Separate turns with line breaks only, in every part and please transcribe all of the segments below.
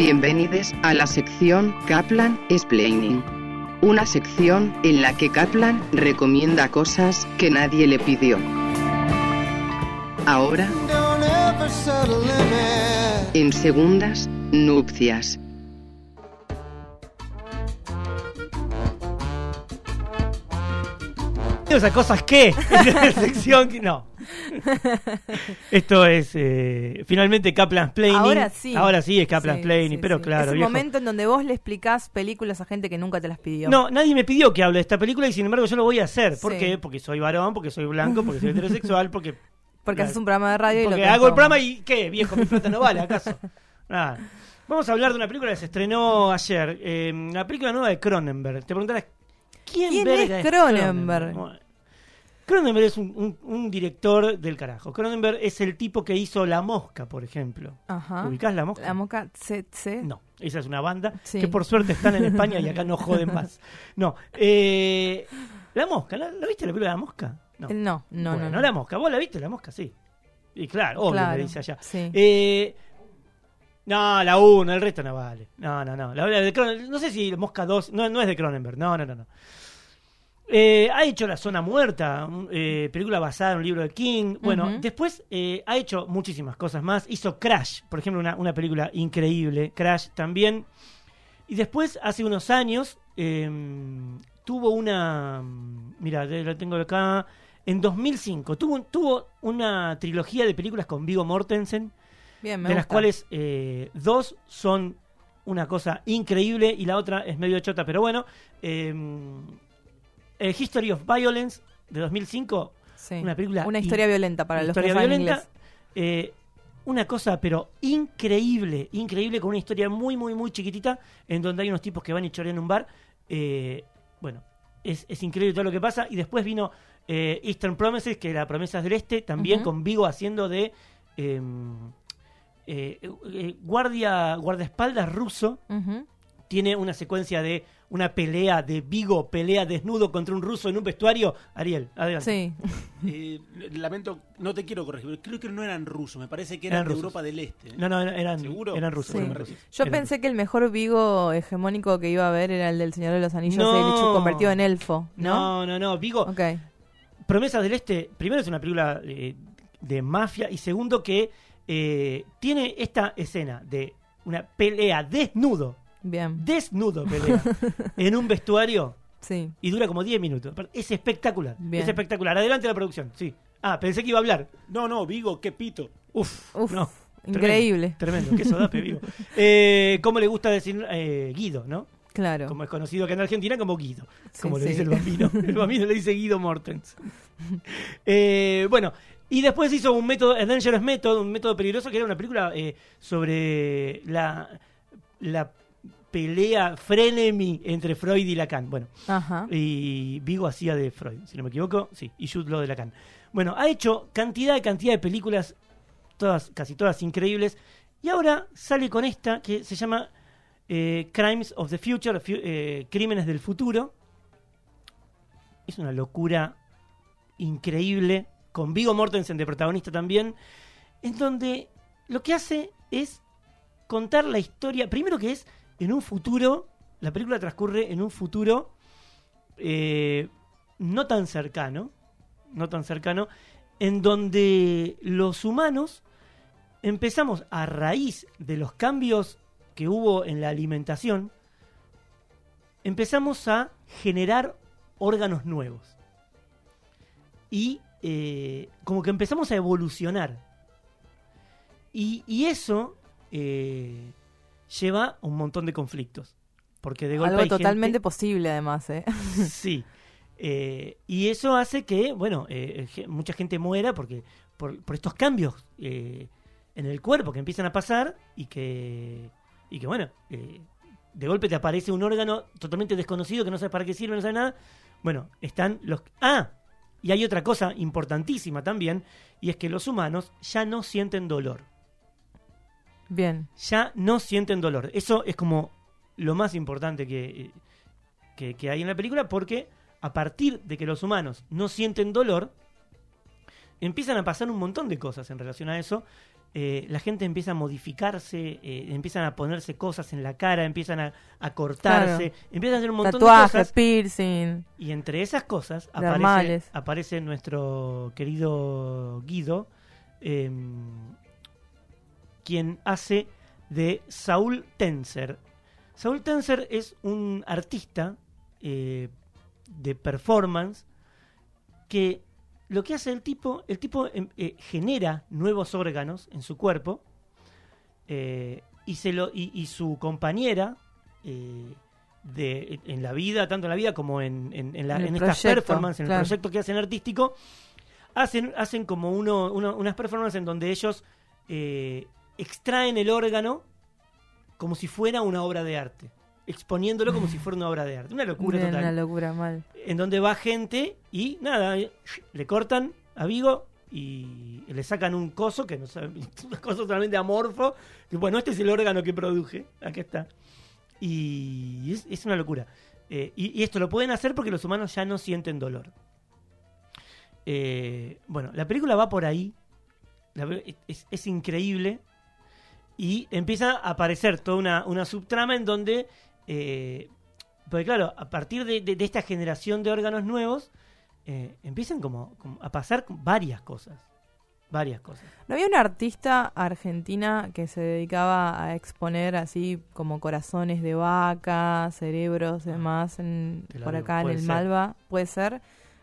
Bienvenidos a la sección Kaplan Explaining. Una sección en la que Kaplan recomienda cosas que nadie le pidió. Ahora, en segundas nupcias.
Esas cosas sección que no. Esto es eh, finalmente Kaplan's Planning.
Ahora sí.
Ahora sí es Kaplan's
Sí,
Planning,
sí,
pero
sí.
claro.
Es un
viejo.
momento en donde vos le explicás películas a gente que nunca te las pidió.
No, nadie me pidió que hable de esta película y sin embargo yo lo voy a hacer. ¿Por qué? Porque soy varón, porque soy blanco, porque soy heterosexual, porque,
Porque
Claro.
haces un programa de radio y lo
porque
tenés
hago el programa y ¿qué? Viejo, mi plata no vale, ¿acaso? Nada. Vamos a hablar de una película que se estrenó ayer. eh, la película nueva de Cronenberg. Te preguntarás, ¿quién,
¿Quién
verga
es Cronenberg?
Bueno, Cronenberg es un, un- un director del carajo. Cronenberg es el tipo que hizo La Mosca, por ejemplo.
Ajá.
¿Ubicás La Mosca?
La moca CC.
No, esa es una banda
Sí.
que por suerte están en España y acá no joden más. No, eh, La Mosca, ¿la, la viste la película de La Mosca? No,
Eh, No, no,
Bueno,
no. no.
La Mosca, ¿vos la viste La Mosca? Sí. Y claro, obvio,
Claro,
me dice allá.
sí.
Eh, no, la 1, el resto no vale. No, no, no. La, la de Cronen- no sé si Mosca 2, no, no es de Cronenberg, no, no, no. no. Eh, ha hecho La Zona Muerta, eh, película basada en un libro de King. Bueno, después eh, ha hecho muchísimas cosas más. Hizo Crash, por ejemplo, una, una película increíble. Crash también. Y después, hace unos años, eh, tuvo una. Mira, la tengo acá. En 2005, tuvo, tuvo una trilogía de películas con Vigo Mortensen
Bien, me
de las cuales dos son una cosa increíble y la otra es medio chota, pero bueno. Eh, History of Violence de 2005,
Sí.
una película
Una historia violenta para los que
historia
saben
violenta. eh, una cosa, pero increíble, increíble, con una historia muy, muy, muy chiquitita, en donde hay unos tipos que van y chorean un bar. eh, bueno, es, es increíble todo lo que pasa. Y después vino eh, Eastern Promises, que era Promesas del Este, también con Vigo haciendo de eh, guardia, guardaespaldas ruso.
Ujú.
Tiene una secuencia de una pelea de Vigo, pelea desnudo contra un ruso en un vestuario. Ariel, adelante.
Sí.
Eh, lamento, no te quiero corregir, pero creo que no eran rusos, me parece que eran,
Eran
de
rusos.
Europa del Este. ¿eh?
No, no, eran,
¿Seguro?
eran rusos.
Sí.
eran rusos.
Yo
Eran
pensé que el mejor Vigo hegemónico que iba a haber era el del Señor de los Anillos,
No.
hecho convertido en elfo, ¿no?
No, no, no. Vigo,
Ok.
Promesas del Este, primero es una película eh, de mafia y segundo que eh, tiene esta escena de una pelea desnudo,
Bien.
desnudo pelea, en un vestuario
Sí.
y dura como 10 minutos. Es espectacular,
Bien.
es espectacular. Adelante la producción, sí. Ah, pensé que iba a hablar.
No, no, Vigo, qué pito.
Uf,
Uf,
no.
increíble.
Tremendo, tremendo. qué sodape, Vigo. Eh, ¿Cómo le gusta decir eh, Guido, no?
Claro.
Como es conocido acá en Argentina como Guido,
Sí,
como le
sí.
dice el bambino. El bambino le dice Guido Mortens. Eh, bueno, y después hizo un método, A Dangerous Method, un método peligroso, que era una película eh, sobre la, la pelea frenemy entre Freud y Lacan. Bueno,
Ajá.
y Vigo hacía de Freud, si no me equivoco, sí, y Jude Law de Lacan. Bueno, ha hecho cantidad de cantidad de películas, todas, casi todas increíbles, y ahora sale con esta que se llama eh, Crimes of the Future, fu- eh, Crímenes del Futuro. Es una locura increíble, con Vigo Mortensen de protagonista también, en donde lo que hace es contar la historia, primero que es en un futuro, la película transcurre en un futuro eh, no tan cercano, no tan cercano, en donde los humanos empezamos a raíz de los cambios que hubo en la alimentación, empezamos a generar órganos nuevos. Y eh, como que empezamos a evolucionar. Y, eso eh, lleva a un montón de conflictos. Porque de golpe
Algo
hay gente-
totalmente posible, además, ¿eh?
Sí. Eh, y eso hace que, bueno, eh, mucha gente muera porque por, por estos cambios eh, en el cuerpo que empiezan a pasar y que, y que bueno, eh, de golpe te aparece un órgano totalmente desconocido que no sabes para qué sirve, no sabes nada. Bueno, están los... Ah, y hay otra cosa importantísima también, y es que los humanos ya no sienten dolor.
Bien.
Ya no sienten dolor. Eso es como lo más importante que, que, que hay en la película porque a partir de que los humanos no sienten dolor, empiezan a pasar un montón de cosas en relación a eso eh, la gente empieza a modificarse, eh, empiezan a ponerse cosas en la cara, empiezan a, a cortarse, empiezan a hacer un montón de cosas.
piercing.
Y entre esas cosas aparece nuestro querido Guido, em, quien hace de Saúl Tenser. Saúl Tenser es un artista eh, de performance que lo que hace el tipo, el tipo em, eh, genera nuevos órganos en su cuerpo eh, y, se lo, y, y su compañera de, en la vida, tanto en la vida como en, en, en la-
En el
en estas performances, en
claro.
el proyecto que hacen artístico, hacen, hacen como uno, uno- unas performances en donde ellos eh, extraen el órgano como si fuera una obra de arte, exponiéndolo como si fuera una obra de arte. Una locura
Bien,
total
Una locura, mal.
en donde va gente y nada, eh, le cortan a Vigo y le sacan un coso que no sabe, un coso totalmente amorfo. Y bueno, este es el órgano que produje, aquí está. Y es, es una locura. Eh, y, y esto lo pueden hacer porque los humanos ya no sienten dolor. Eh, bueno, la película va por ahí. La pe- es, es increíble. Y empieza a aparecer toda una, una subtrama en donde eh, porque claro, a partir de, de- de esta generación de órganos nuevos, eh, empiezan como, como a pasar varias cosas. Varias cosas.
¿No había una artista argentina que se dedicaba a exponer así como corazones de vaca, cerebros, demás, en,
Te la
por acá en el
ser.
Malva? ¿Puede ser?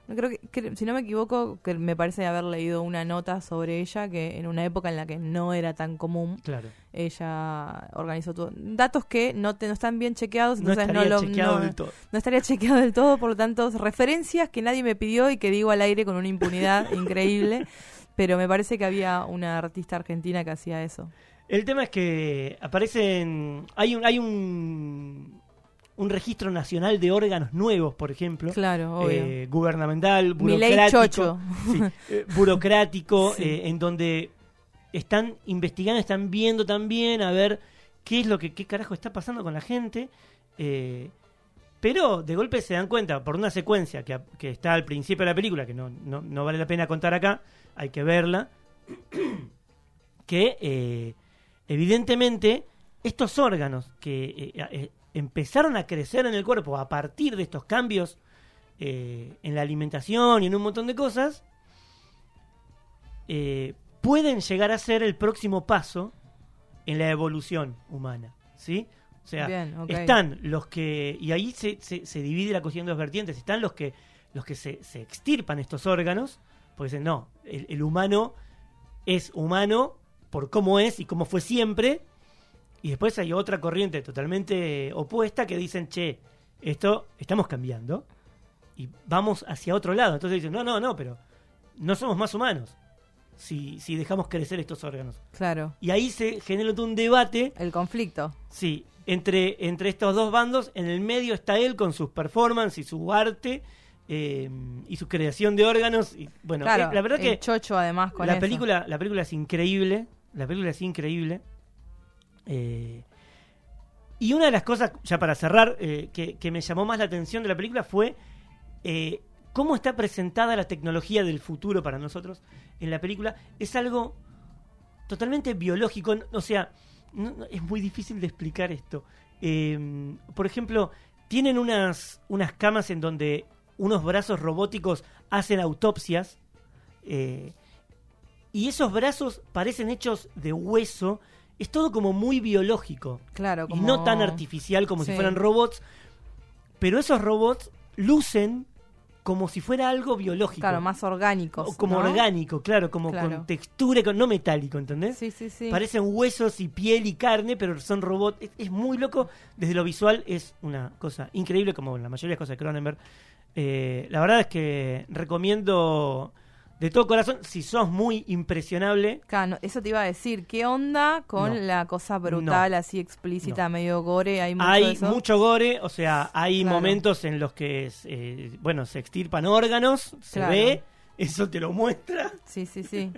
No Creo que, que- si no me equivoco, que me parece haber leído una nota sobre ella que en una época en la que no era tan común,
Claro.
ella organizó todo. Datos que no, te, no están bien chequeados,
No
entonces no,
estaría chequeado
no-
del todo.
no estaría chequeado del todo, por lo tanto, referencias que nadie me pidió y que digo al aire con una impunidad increíble. Pero me parece que había una artista argentina que hacía eso.
El tema es que aparecen. Hay un, hay un, un registro nacional de órganos nuevos, por ejemplo.
Claro, obvio.
eh, gubernamental, burocrático. Sí, eh, burocrático,
Sí.
eh, en donde están investigando, están viendo también a ver qué es lo que, qué carajo está pasando con la gente. eh, pero de golpe se dan cuenta, por una secuencia que, que está al principio de la película, que no, no, no vale la pena contar acá, hay que verla, que evidentemente estos órganos que eh, empezaron a crecer en el cuerpo a partir de estos cambios eh, en la alimentación y en un montón de cosas, eh, pueden llegar a ser el próximo paso en la evolución humana, ¿sí? O sea,
Bien,
están los que y ahí se, se, se divide la cuestión en dos vertientes. Están los que los que se, se extirpan estos órganos, porque dicen no, el, el humano es humano por cómo es y cómo fue siempre. Y después hay otra corriente totalmente opuesta que dicen, che, esto estamos cambiando y vamos hacia otro lado. Entonces dicen, no, no, no, pero no somos más humanos si, si dejamos crecer estos órganos.
Claro.
Y ahí se genera todo un debate
El conflicto.
Sí, entre, entre estos dos bandos, en el medio está él con sus performances y su arte eh, y su creación de órganos. Y, bueno,
claro.
eh, la verdad
el
que
chocho además con
la
eso.
película, la película es increíble. La película es increíble. Eh, y una de las cosas, ya para cerrar, eh, que, me llamó más la atención de la película fue eh, cómo está presentada la tecnología del futuro para nosotros en la película. Es algo totalmente biológico. O sea, es muy difícil de explicar esto. Eh, por ejemplo, tienen unas, unas camas en donde unos brazos robóticos hacen autopsias. y esos brazos parecen hechos de hueso. Es todo como muy biológico.
Claro,
Y
como...
no tan artificial como si fueran robots. Pero esos robots lucen como si fuera algo biológico.
Claro, más orgánicos.
O como
¿no?
orgánico, claro, como
Claro.
con textura, con- no metálico, ¿entendés?
Sí, sí, sí.
Parecen huesos y piel y carne, pero son robots. Es, es muy loco. Desde lo visual es una cosa increíble, como la mayoría de las cosas de Cronenberg. Eh, la verdad es que recomiendo de todo corazón, si sos muy impresionable,
Claro, eso te iba a decir. ¿Qué onda con
No.
la cosa brutal, así explícita, medio gore? Hay mucho de
hay
eso?
mucho gore, o sea, hay
Claro.
momentos en los que, eh, bueno, se extirpan órganos, se
Claro.
ve, eso te lo muestra.
Sí, sí, sí.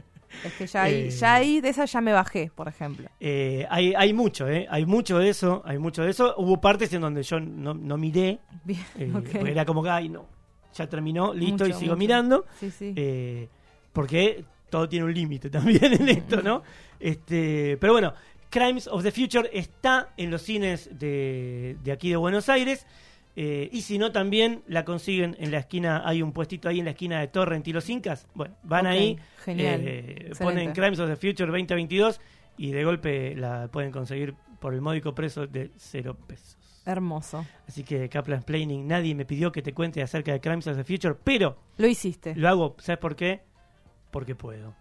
Es que ya ahí,
Eh.
ya ahí de esa ya me bajé, por ejemplo.
Eh, hay, hay mucho, ¿eh? Hay mucho de eso, hay mucho de eso. Hubo partes en donde yo no, no miré,
Bien, ok.
porque era como que, ay, no, ya terminó, listo, y sigo
mucho.
mirando.
Sí, sí.
eh, porque todo tiene un límite también en esto, ¿no? Este, pero bueno, Crimes of the Future está en los cines de, de aquí de Buenos Aires. eh, y si no, también la consiguen en la esquina. Hay un puestito ahí en la esquina de Torrent y los Incas. Bueno, van ahí,
genial,
eh, ponen Crimes of the Future 2022 y de golpe la pueden conseguir por el módico precio de cero pesos.
Hermoso.
Así que Kaplan Planning, nadie me pidió que te cuente acerca de Crimes of the Future, pero
Lo hiciste.
lo hago, ¿sabes por qué? Porque puedo.